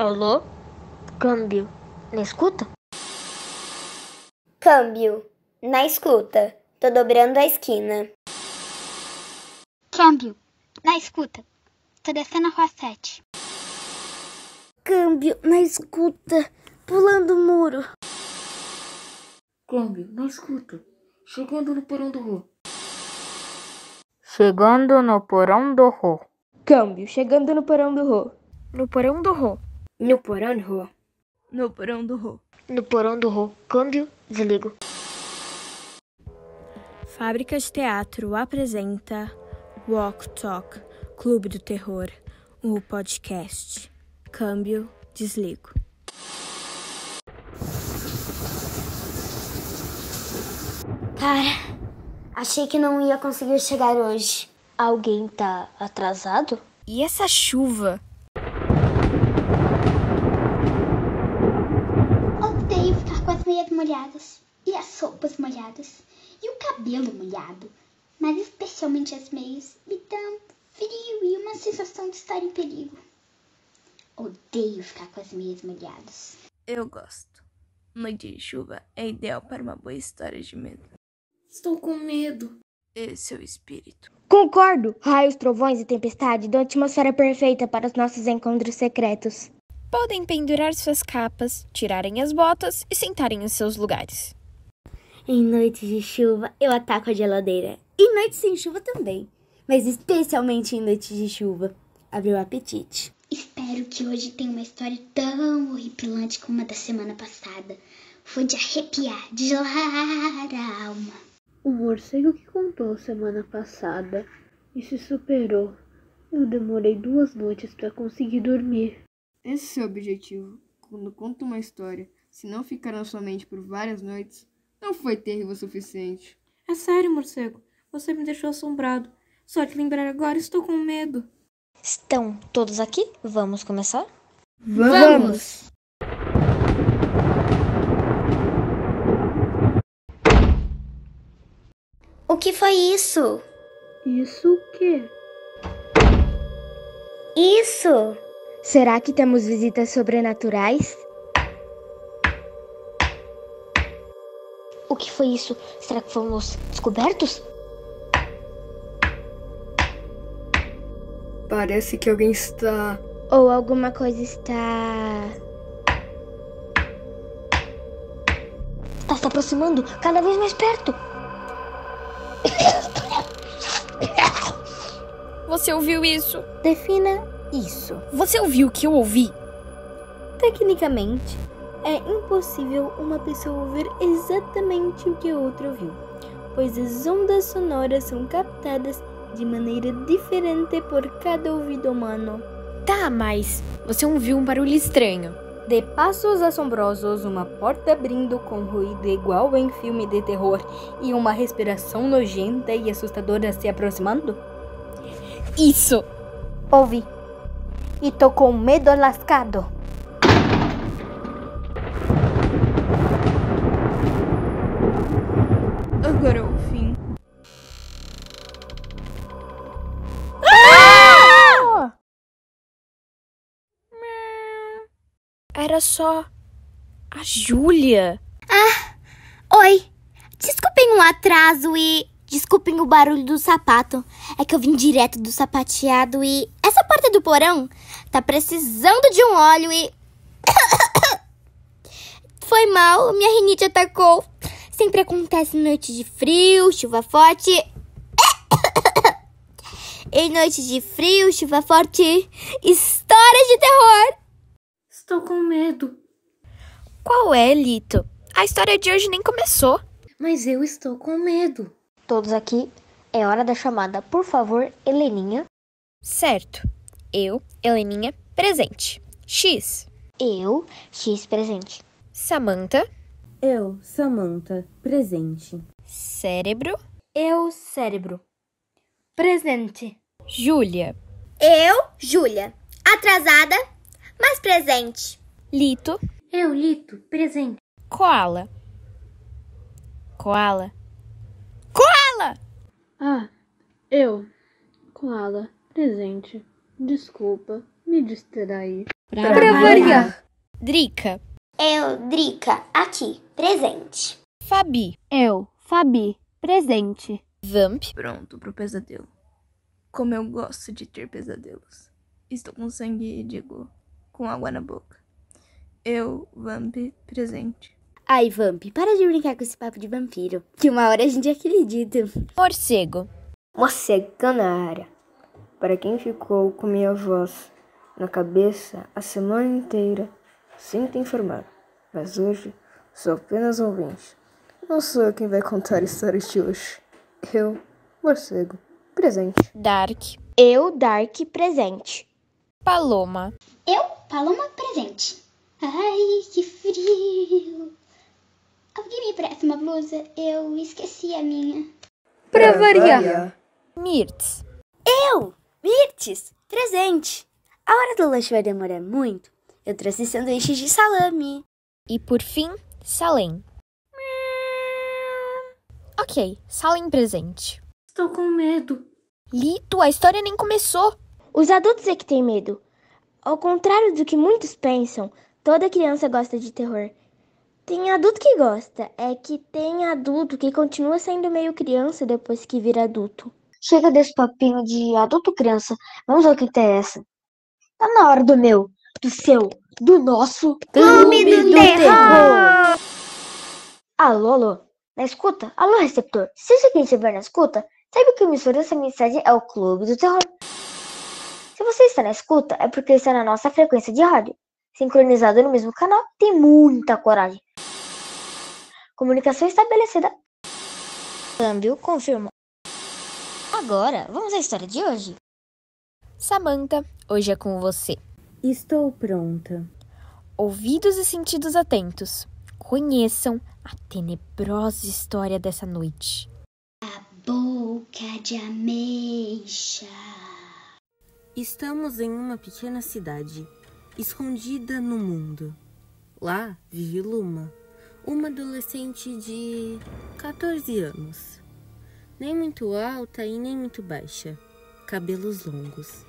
Alô? Câmbio. Na escuta? Câmbio. Na escuta. Tô dobrando a esquina. Câmbio. Na escuta. Tô descendo a rua 7. Câmbio. Na escuta. Pulando o muro. Câmbio. Na escuta. Chegando no porão do Rô. Chegando no porão do Rô. Câmbio. Chegando no porão do Rô. No porão do Rô. No porão do Rô. No porão do Rô. No porão do Rô. Câmbio. Desligo. Fábrica de Teatro apresenta Walk Talk, Clube do Terror, o podcast. Câmbio, desligo. Cara, achei que não ia conseguir chegar hoje. Alguém tá atrasado? E essa chuva? Odeio ficar com as meias molhadas. E as roupas molhadas. E o cabelo molhado. Mas especialmente as meias. Me dão frio e uma sensação de estar em perigo. Odeio ficar com as meias molhadas. Eu gosto. Noite de chuva é ideal para uma boa história de medo. Estou com medo. Esse é o espírito. Concordo. Raios, trovões e tempestade dão atmosfera perfeita para os nossos encontros secretos. Podem pendurar suas capas, tirarem as botas e sentarem em seus lugares. Em noites de chuva, eu ataco a geladeira. E noites sem chuva também. Mas especialmente em noites de chuva. Abriu o apetite. Espero que hoje tenha uma história tão horripilante como a da semana passada. Foi de arrepiar, de gelar a alma. O morcego que contou semana passada e se superou. Eu demorei duas noites para conseguir dormir. Esse é o objetivo. Quando conta uma história, se não ficar na sua mente por várias noites, não foi terrível o suficiente. É sério, morcego. Você me deixou assombrado. Só de lembrar agora estou com medo. Estão todos aqui? Vamos começar? Vamos! O que foi isso? Isso o quê? Isso! Será que temos visitas sobrenaturais? O que foi isso? Será que fomos descobertos? Parece que alguém está. Ou alguma coisa está. Está se aproximando cada vez mais perto. Você ouviu isso? Defina isso. Você ouviu o que eu ouvi? Tecnicamente, é impossível uma pessoa ouvir exatamente o que a outra ouviu, pois as ondas sonoras são captadas de maneira diferente por cada ouvido humano. Tá, mas você ouviu um barulho estranho. De passos assombrosos, uma porta abrindo com ruído igual em filme de terror e uma respiração nojenta e assustadora se aproximando? Isso! Ouvi. E tô com medo lascado. Era só a Júlia. Oi! Desculpem o atraso e. Desculpem o barulho do sapato. É que eu vim direto do sapateado e. Essa porta do porão tá precisando de um óleo e. Foi mal, minha rinite atacou. Sempre acontece noite de frio, chuva forte. em noite de frio, chuva forte. História de terror! Estou com medo. Qual é, Lito? A história de hoje nem começou. Mas eu estou com medo. Todos aqui. É hora da chamada. Por favor, Heleninha. Certo. Eu, Heleninha, presente. X. Eu, X presente. Samantha. Eu, Samantha, presente. Cérebro. Eu, cérebro. Presente. Júlia. Eu, Júlia. Atrasada, mas presente. Lito. Eu, Lito, presente. Koala. Koala. Koala! Ah, eu, Koala, presente. Desculpa, me distraí. Pra variar. Drica. Eu, Drica, aqui, presente. Fabi. Eu, Fabi, presente. Vamp. Pronto pro pesadelo. Como eu gosto de ter pesadelos. Estou com sangue, digo, com água na boca. Eu, Vamp, presente. Ai, Vamp, para de brincar com esse papo de vampiro. Que uma hora a gente acredita. Morcego. Morcego canária. Para quem ficou com minha voz na cabeça a semana inteira, sinto informar. Mas hoje sou apenas ouvinte. Não sou eu quem vai contar a história de hoje. Eu, morcego, presente. Dark. Eu, Dark, presente. Paloma. Eu, Paloma, presente. Ai, que frio. Alguém me presta uma blusa? Eu esqueci a minha. Pra variar. Mirtz. Eu, Mirtes, presente. A hora do lanche vai demorar muito. Eu trouxe sanduíches de salame. E por fim, Salem. Ok, Salem presente. Estou com medo. Lito, a história nem começou. Os adultos é que têm medo. Ao contrário do que muitos pensam, toda criança gosta de terror. Tem adulto que gosta, é que tem adulto que continua sendo meio criança depois que vira adulto. Chega desse papinho de adulto-criança, vamos ao que interessa. Tá na hora do meu, do seu, do nosso Clube do Terror! Alô, alô, na escuta? Alô, receptor, se isso aqui estiver na escuta, saiba que o emissor dessa mensagem é o Clube do Terror. Se você está na escuta, é porque está na nossa frequência de rádio. Sincronizado no mesmo canal, tem muita coragem. Comunicação estabelecida. Câmbio confirma. Agora, vamos à história de hoje. Samantha, hoje é com você. Estou pronta. Ouvidos e sentidos atentos. Conheçam a tenebrosa história dessa noite. A boca de ameixa. Estamos em uma pequena cidade, escondida no mundo. Lá vive Luma, uma adolescente de 14 anos. Nem muito alta e nem muito baixa. Cabelos longos,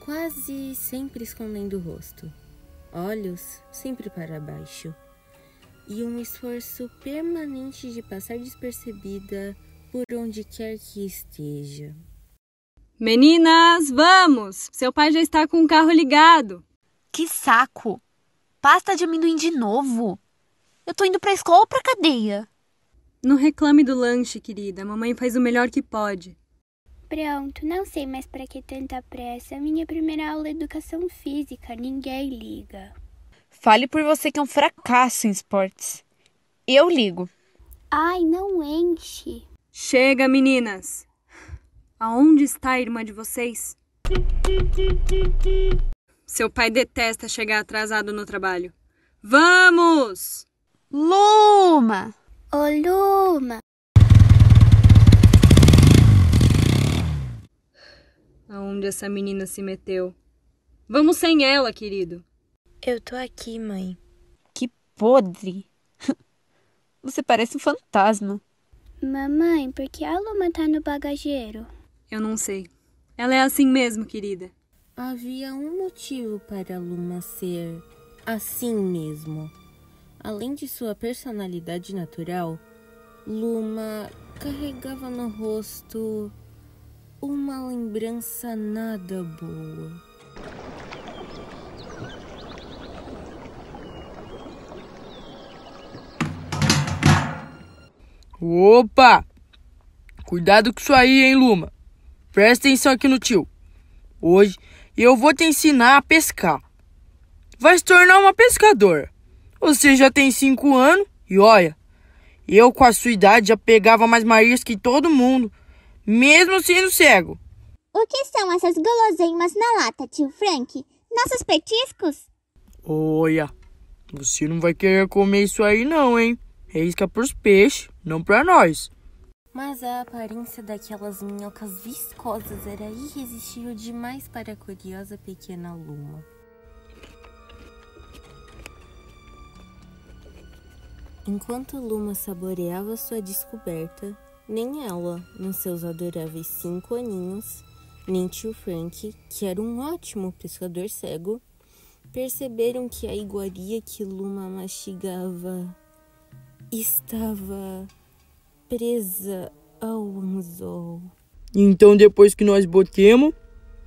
quase sempre escondendo o rosto. Olhos sempre para baixo. E um esforço permanente de passar despercebida por onde quer que esteja. Meninas, vamos! Seu pai já está com o carro ligado. Que saco! Pasta de amendoim de novo. Eu tô indo pra escola ou pra cadeia? Não reclame do lanche, querida. A mamãe faz o melhor que pode. Pronto, não sei mais para que tanta pressa. Minha primeira aula é educação física, ninguém liga. Fale por você que é um fracasso em esportes. Eu ligo. Ai, não enche. Chega, meninas. Aonde está a irmã de vocês? Seu pai detesta chegar atrasado no trabalho. Vamos! Luma! Ô, Luma! Aonde essa menina se meteu? Vamos sem ela, querido. Eu tô aqui, mãe. Que podre! Você parece um fantasma. Mamãe, por que a Luma tá no bagageiro? Eu não sei. Ela é assim mesmo, querida. Havia um motivo para a Luma ser assim mesmo. Além de sua personalidade natural, Luma carregava no rosto uma lembrança nada boa. Opa! Cuidado com isso aí, hein, Luma? Presta atenção aqui no tio. Hoje eu vou te ensinar a pescar. Vai se tornar uma pescadora. Você já tem cinco anos e olha, eu com a sua idade já pegava mais marinhas que todo mundo, mesmo sendo cego. O que são essas guloseimas na lata, tio Frank? Nossos petiscos? Olha, você não vai querer comer isso aí não, hein? É isca pros peixes, não pra nós. Mas a aparência daquelas minhocas viscosas era irresistível demais para a curiosa pequena Luma. Enquanto Luma saboreava sua descoberta, nem ela, nos seus adoráveis cinco aninhos, nem tio Frank, que era um ótimo pescador cego, perceberam que a iguaria que Luma mastigava estava presa ao anzol. Então depois que nós botemos,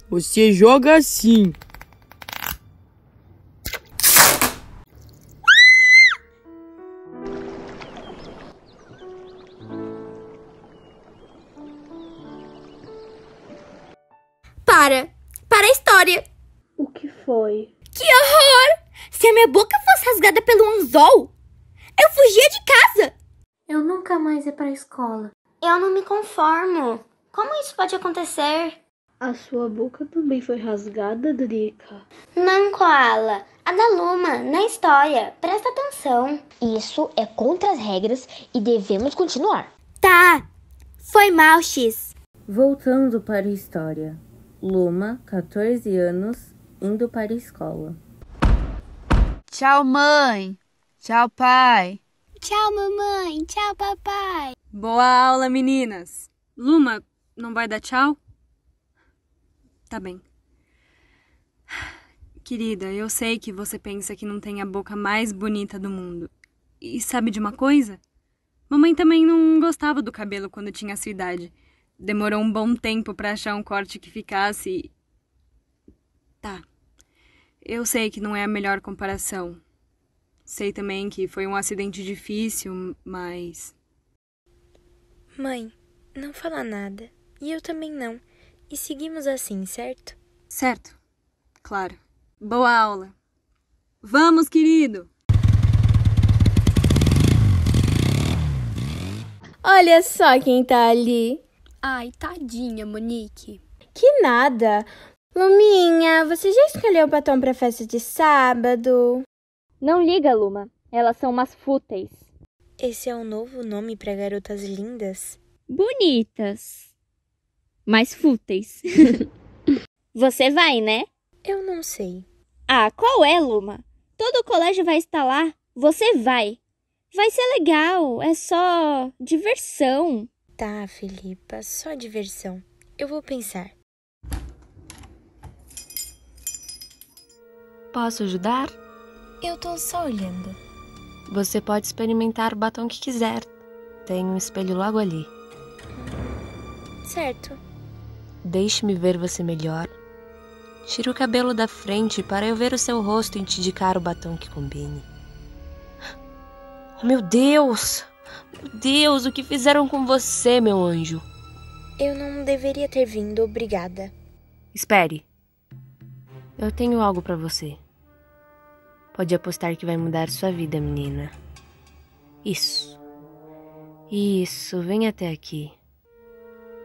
você joga assim. Escola. Eu não me conformo. Como isso pode acontecer? A sua boca também foi rasgada, Drica? Não, Koala. A da Luma, na história. Presta atenção. Isso é contra as regras e devemos continuar. Tá. Foi mal, X. Voltando para a história. Luma, 14 anos, indo para a escola. Tchau, mãe. Tchau, pai. Tchau, mamãe. Tchau, papai. Boa aula, meninas. Luma, não vai dar tchau? Tá bem. Querida, eu sei que você pensa que não tem a boca mais bonita do mundo. E sabe de uma coisa? Mamãe também não gostava do cabelo quando tinha a sua idade. Demorou um bom tempo para achar um corte que ficasse. Tá. Eu sei que não é a melhor comparação. Sei também que foi um acidente difícil, mas. Mãe, não fala nada. E eu também não. E seguimos assim, certo? Certo. Claro. Boa aula. Vamos, querido! Olha só quem tá ali. Ai, tadinha, Monique. Que nada. Luminha, você já escolheu o batom pra festa de sábado? Não liga, Luma. Elas são umas fúteis. Esse é o novo nome para garotas lindas? Bonitas. Mas fúteis. você vai, né? Eu não sei. Ah, qual é, Luma? Todo o colégio vai estar lá. Você vai. Vai ser legal. É só diversão. Tá, Filipa, só diversão. Eu vou pensar. Posso ajudar? Eu tô só olhando. Você pode experimentar o batom que quiser. Tem um espelho logo ali. Certo. Deixe-me ver você melhor. Tire o cabelo da frente para eu ver o seu rosto e te indicar o batom que combine. Oh, meu Deus! Meu Deus, o que fizeram com você, meu anjo? Eu não deveria ter vindo, obrigada. Espere. Eu tenho algo para você. Pode apostar que vai mudar sua vida, menina. Isso. Isso, vem até aqui.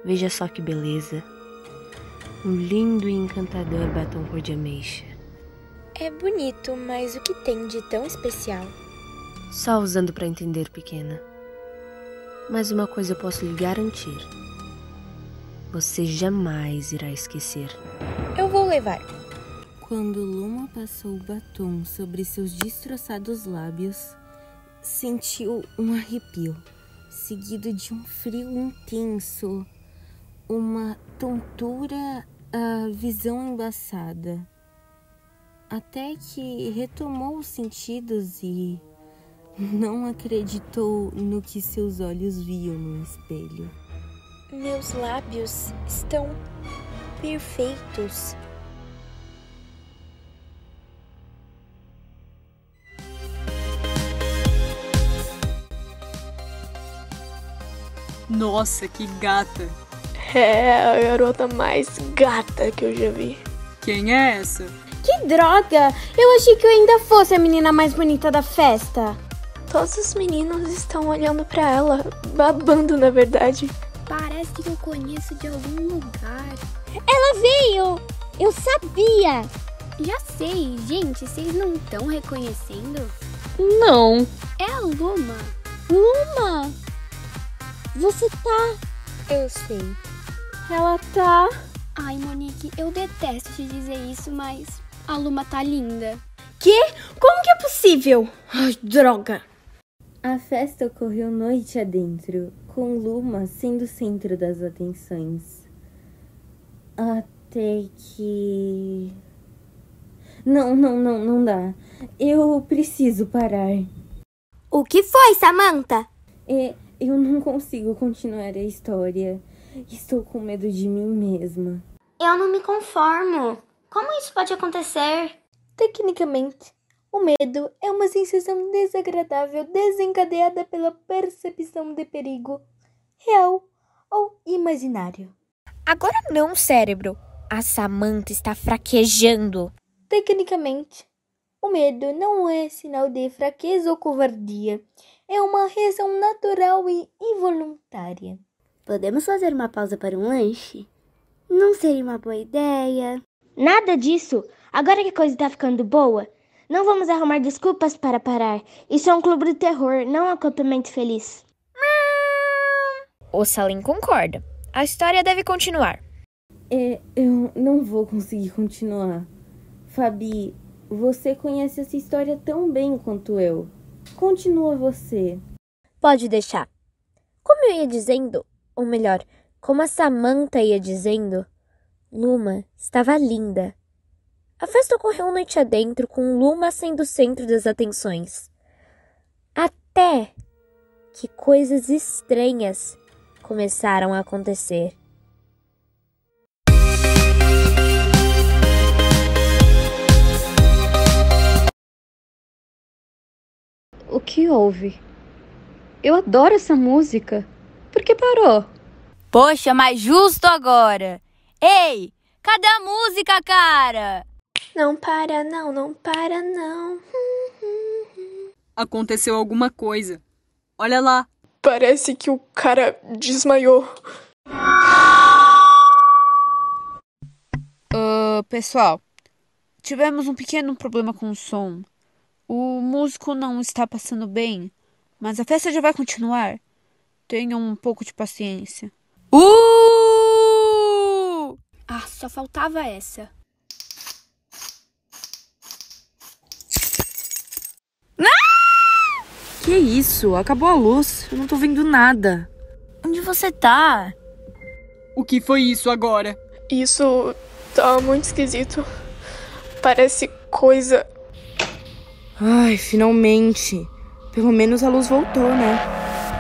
Veja só que beleza. Um lindo e encantador batom cor de ameixa. É bonito, mas o que tem de tão especial? Só usando para entender, pequena. Mas uma coisa eu posso lhe garantir. Você jamais irá esquecer. Eu vou levar. Quando Luma passou o batom sobre seus destroçados lábios, sentiu um arrepio, seguido de um frio intenso, uma tontura, a visão embaçada. Até que retomou os sentidos e não acreditou no que seus olhos viam no espelho. Meus lábios estão perfeitos. Nossa, que gata! É a garota mais gata que eu já vi. Quem é essa? Que droga! Eu achei que eu ainda fosse a menina mais bonita da festa. Todos os meninos estão olhando para ela, babando na verdade. Parece que eu conheço de algum lugar. Ela veio! Eu sabia! Já sei, gente, vocês não estão reconhecendo? Não. É a Luma. Luma! Você tá. Eu sei. Ela tá. Ai, Monique, eu detesto te dizer isso, mas a Luma tá linda. Que? Como que é possível? Ai, droga! A festa ocorreu noite adentro, com Luma sendo o centro das atenções. Até que. Não, não, não, não dá. Eu preciso parar. O que foi, Samantha? É, eu não consigo continuar a história. Estou com medo de mim mesma. Eu não me conformo. Como isso pode acontecer? Tecnicamente, o medo é uma sensação desagradável desencadeada pela percepção de perigo, real ou imaginário. Agora não, cérebro. A Samantha está fraquejando. Tecnicamente, o medo não é sinal de fraqueza ou covardia. É uma reação natural e involuntária. Podemos fazer uma pausa para um lanche? Não seria uma boa ideia? Nada disso. Agora que a coisa tá ficando boa, não vamos arrumar desculpas para parar. Isso é um clube de terror, não um acampamento feliz. O Salim concorda. A história deve continuar. É, eu não vou conseguir continuar. Fabi, você conhece essa história tão bem quanto eu. Continua você. Pode deixar. Como eu ia dizendo, ou melhor, como a Samantha ia dizendo, Luma estava linda. A festa ocorreu noite adentro, com Luma sendo o centro das atenções. Até que coisas estranhas começaram a acontecer. O que houve? Eu adoro essa música. Por que parou? Poxa, mas justo agora. Ei, cadê a música, cara? Não para, não, não para, não. Aconteceu alguma coisa. Olha lá. Parece que o cara desmaiou. Uh, pessoal, tivemos um pequeno problema com o som. O músico não está passando bem, mas a festa já vai continuar. Tenham um pouco de paciência. Uh! Ah, só faltava essa. Que isso? Acabou a luz. Eu não tô vendo nada. Onde você tá? O que foi isso agora? Isso tá muito esquisito. Parece coisa. Ai, finalmente. Pelo menos a luz voltou, né?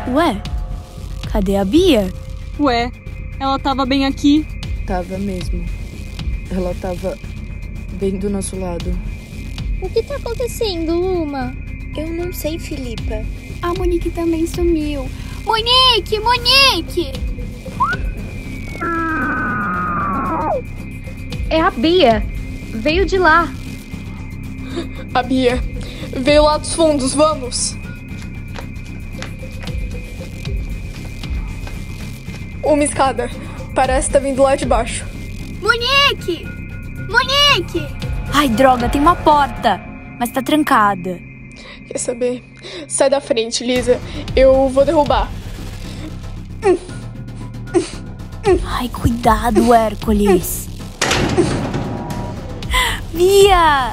Ué, cadê a Bia? Ué, ela tava bem aqui. Tava mesmo. Ela tava bem do nosso lado. O que tá acontecendo, Luma? Eu não sei, Filipa. A Monique também sumiu. Monique! Monique! É a Bia. Veio de lá. A Bia veio lá dos fundos, vamos! Uma escada. Parece que tá vindo lá de baixo. Monique! Monique! Ai, droga, tem uma porta, mas tá trancada. Quer saber? Sai da frente, Lisa. Eu vou derrubar. Ai, cuidado, Hércules. Bia!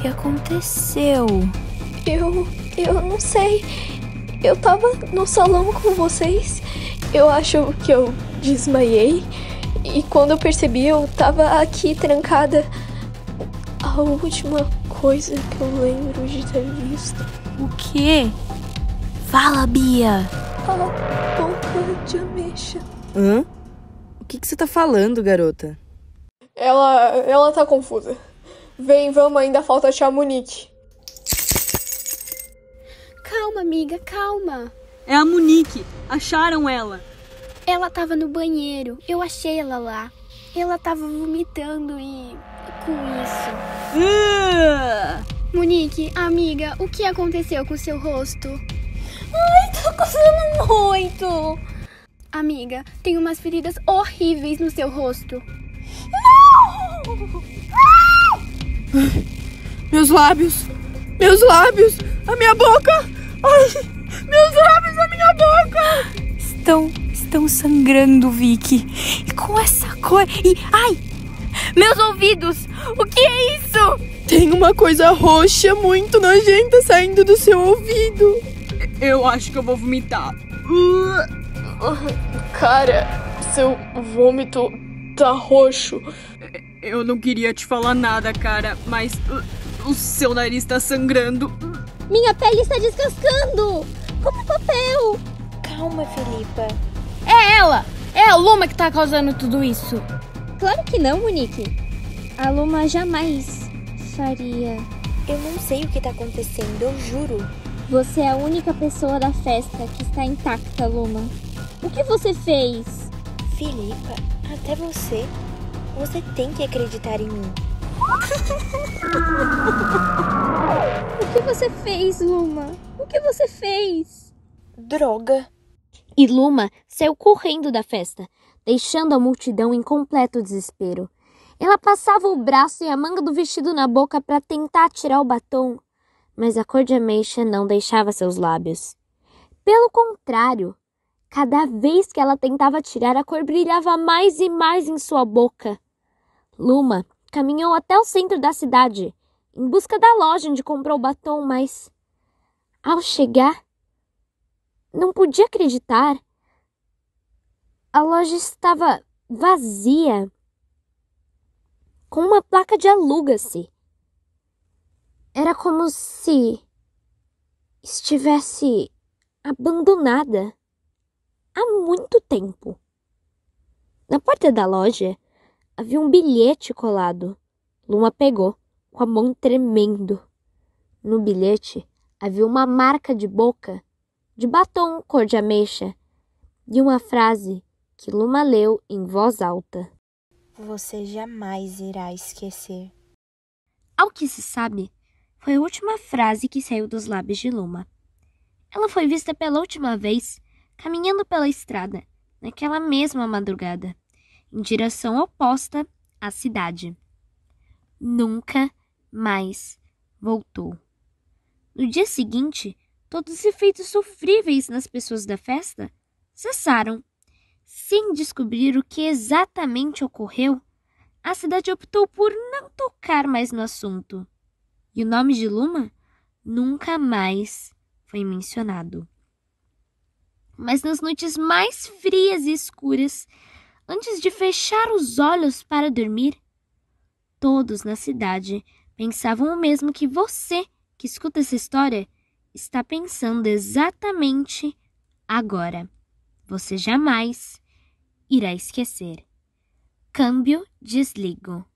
O que aconteceu? Eu. Eu não sei. Eu tava no salão com vocês. Eu acho que eu desmaiei. E quando eu percebi, eu tava aqui trancada. A última coisa que eu lembro de ter visto. O quê? Fala, Bia. A boca de ameixa. Hã? O que, que você tá falando, garota? Ela. ela tá confusa. Vem, vamos, ainda falta achar a Monique. Calma, amiga, calma. É a Monique. Acharam ela. Ela tava no banheiro. Eu achei ela lá. Ela tava vomitando e. com isso. Uh! Monique, amiga, o que aconteceu com seu rosto? Ai, tá coçando muito! Amiga, tem umas feridas horríveis no seu rosto. Não! Meus lábios! Meus lábios! A minha boca! Ai! Meus lábios, a minha boca! Estão, estão sangrando, Vicky. E com essa cor. E. Ai! Meus ouvidos! O que é isso? Tem uma coisa roxa muito nojenta saindo do seu ouvido. Eu acho que eu vou vomitar. Cara, seu vômito tá roxo. Eu não queria te falar nada, cara, mas o, o seu nariz tá sangrando. Minha pele está descascando! Como papel! Calma, Filipa. É ela! É a Luma que tá causando tudo isso! Claro que não, Monique. A Luma jamais faria. Eu não sei o que tá acontecendo, eu juro. Você é a única pessoa da festa que está intacta, Luma. O que você fez? Filipa, até você. Você tem que acreditar em mim. o que você fez, Luma? O que você fez? Droga. E Luma saiu correndo da festa, deixando a multidão em completo desespero. Ela passava o braço e a manga do vestido na boca para tentar tirar o batom, mas a cor de ameixa não deixava seus lábios. Pelo contrário, cada vez que ela tentava tirar, a cor brilhava mais e mais em sua boca. Luma caminhou até o centro da cidade, em busca da loja onde comprou o batom, mas ao chegar, não podia acreditar. A loja estava vazia, com uma placa de aluga-se. Era como se estivesse abandonada há muito tempo. Na porta da loja havia um bilhete colado. Luma pegou, com a mão tremendo. No bilhete havia uma marca de boca, de batom cor de ameixa, e uma frase que Luma leu em voz alta. Você jamais irá esquecer. Ao que se sabe, foi a última frase que saiu dos lábios de Luma. Ela foi vista pela última vez caminhando pela estrada, naquela mesma madrugada, em direção oposta à cidade. Nunca mais voltou. No dia seguinte, todos os efeitos sofríveis nas pessoas da festa cessaram. Sem descobrir o que exatamente ocorreu, a cidade optou por não tocar mais no assunto. E o nome de Luma nunca mais foi mencionado. Mas nas noites mais frias e escuras, antes de fechar os olhos para dormir, todos na cidade pensavam o mesmo que você, que escuta essa história, está pensando exatamente agora. Você jamais irá esquecer. Câmbio desligo.